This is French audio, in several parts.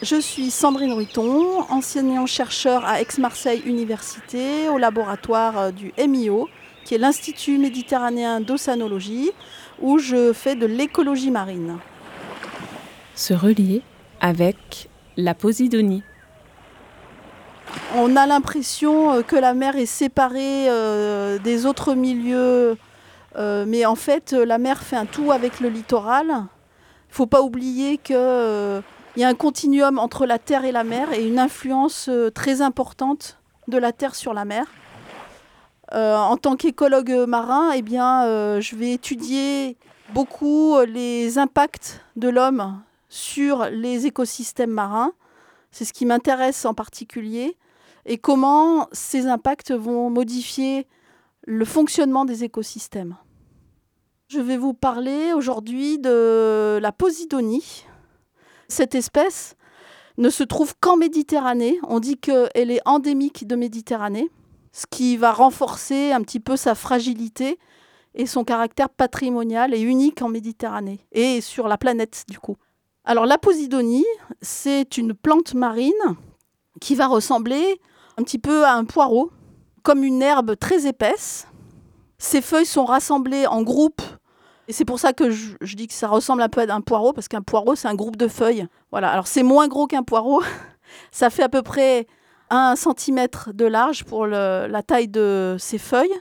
Je suis Sandrine Ruiton, enseignant-chercheur à Aix-Marseille Université, au laboratoire euh, du MIO, qui est l'Institut méditerranéen d'océanologie, où je fais de l'écologie marine. Se relier avec la Posidonie. On a l'impression euh, que la mer est séparée euh, des autres milieux, mais en fait, la mer fait un tout avec le littoral. Il ne faut pas oublier que il y a un continuum entre la terre et la mer et une influence euh, très importante de la terre sur la mer. Euh, en tant qu'écologue marin, eh bien, euh, je vais étudier beaucoup les impacts de l'homme sur les écosystèmes marins. C'est ce qui m'intéresse en particulier. Et comment ces impacts vont modifier le fonctionnement des écosystèmes. Je vais vous parler aujourd'hui de la Posidonie, cette espèce ne se trouve qu'en Méditerranée. On dit qu'elle est endémique de Méditerranée, ce qui va renforcer un petit peu sa fragilité et son caractère patrimonial et unique en Méditerranée et sur la planète du coup. Alors la Posidonie, c'est une plante marine qui va ressembler un petit peu à un poireau, comme une herbe très épaisse. Ses feuilles sont rassemblées en groupes et c'est pour ça que je, dis que ça ressemble un peu à un poireau, parce qu'un poireau, c'est un groupe de feuilles. Voilà, alors c'est moins gros qu'un poireau. ça fait à peu près un centimètre de large pour la taille de ses feuilles.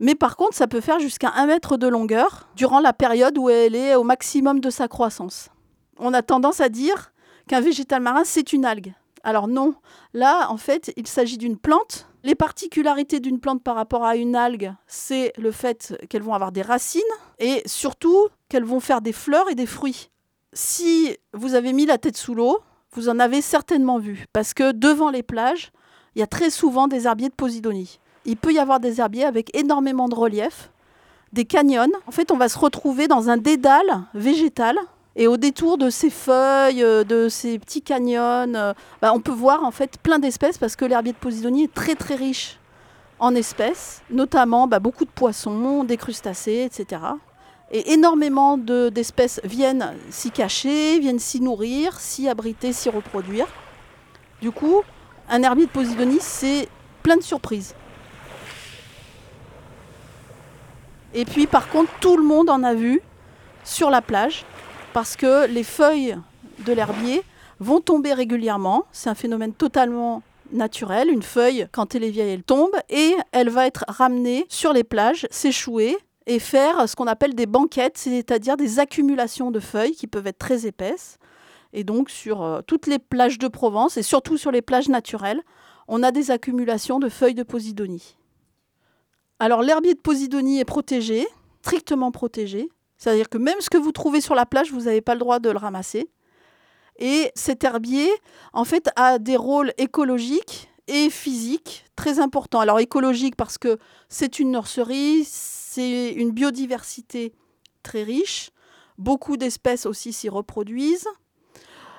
Mais par contre, ça peut faire jusqu'à un mètre de longueur durant la période où elle est au maximum de sa croissance. On a tendance à dire qu'un végétal marin, c'est une algue. Alors non, là, en fait, il s'agit d'une plante les particularités d'une plante par rapport à une algue, c'est le fait qu'elles vont avoir des racines et surtout qu'elles vont faire des fleurs et des fruits. Si vous avez mis la tête sous l'eau, vous en avez certainement vu parce que devant les plages, il y a très souvent des herbiers de Posidonie. Il peut y avoir des herbiers avec énormément de relief, des canyons. En fait, on va se retrouver dans un dédale végétal et au détour de ces feuilles, euh, de ces petits canyons, euh, bah, on peut voir en fait plein d'espèces parce que l'herbier de Posidonie est très très riche en espèces, notamment bah, beaucoup de poissons, des crustacés, etc. Et énormément d'espèces viennent s'y cacher, viennent s'y nourrir, s'y abriter, s'y reproduire. Du coup, un herbier de Posidonie, c'est plein de surprises. Et puis par contre, tout le monde en a vu sur la plage parce que les feuilles de l'herbier vont tomber régulièrement. C'est un phénomène totalement naturel. Une feuille, quand elle est vieille, elle tombe et elle va être ramenée sur les plages, s'échouer et faire ce qu'on appelle des banquettes, c'est-à-dire des accumulations de feuilles qui peuvent être très épaisses. Et donc sur euh, toutes les plages de Provence et surtout sur les plages naturelles, on a des accumulations de feuilles de Posidonie. Alors l'herbier de Posidonie est protégé, strictement protégé. C'est-à-dire que même ce que vous trouvez sur la plage, vous n'avez pas le droit de le ramasser. Et cet herbier, en fait, a des rôles écologiques et physiques très importants. Alors écologique parce que c'est une nurserie, c'est une biodiversité très riche, beaucoup d'espèces aussi s'y reproduisent,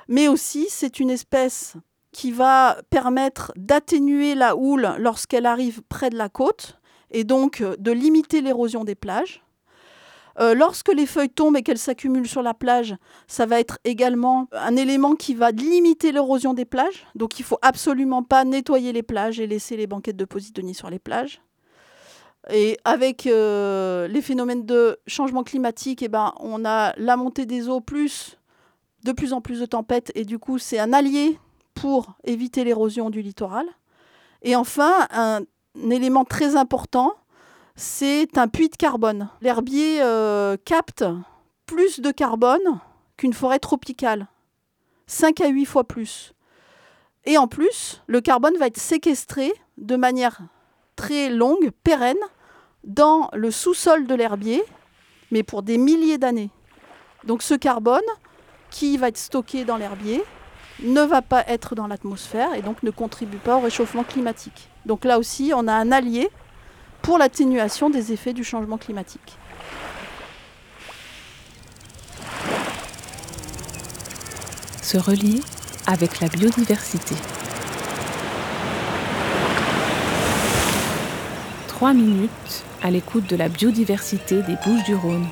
mais aussi c'est une espèce qui va permettre d'atténuer la houle lorsqu'elle arrive près de la côte et donc de limiter l'érosion des plages. Euh, lorsque les feuilles tombent et qu'elles s'accumulent sur la plage, ça va être également un élément qui va limiter l'érosion des plages. Donc il ne faut absolument pas nettoyer les plages et laisser les banquettes de Posidonie sur les plages. Et avec euh, les phénomènes de changement climatique, eh ben, on a la montée des eaux plus de plus en plus de tempêtes et du coup c'est un allié pour éviter l'érosion du littoral. Et enfin, un élément très important, c'est un puits de carbone. L'herbier euh, capte plus de carbone qu'une forêt tropicale, 5 à 8 fois plus. Et en plus, le carbone va être séquestré de manière très longue, pérenne, dans le sous-sol de l'herbier, mais pour des milliers d'années. Donc ce carbone, qui va être stocké dans l'herbier, ne va pas être dans l'atmosphère et donc ne contribue pas au réchauffement climatique. Donc là aussi, on a un allié pour l'atténuation des effets du changement climatique. Se relier avec la biodiversité. Trois minutes à l'écoute de la biodiversité des Bouches du Rhône.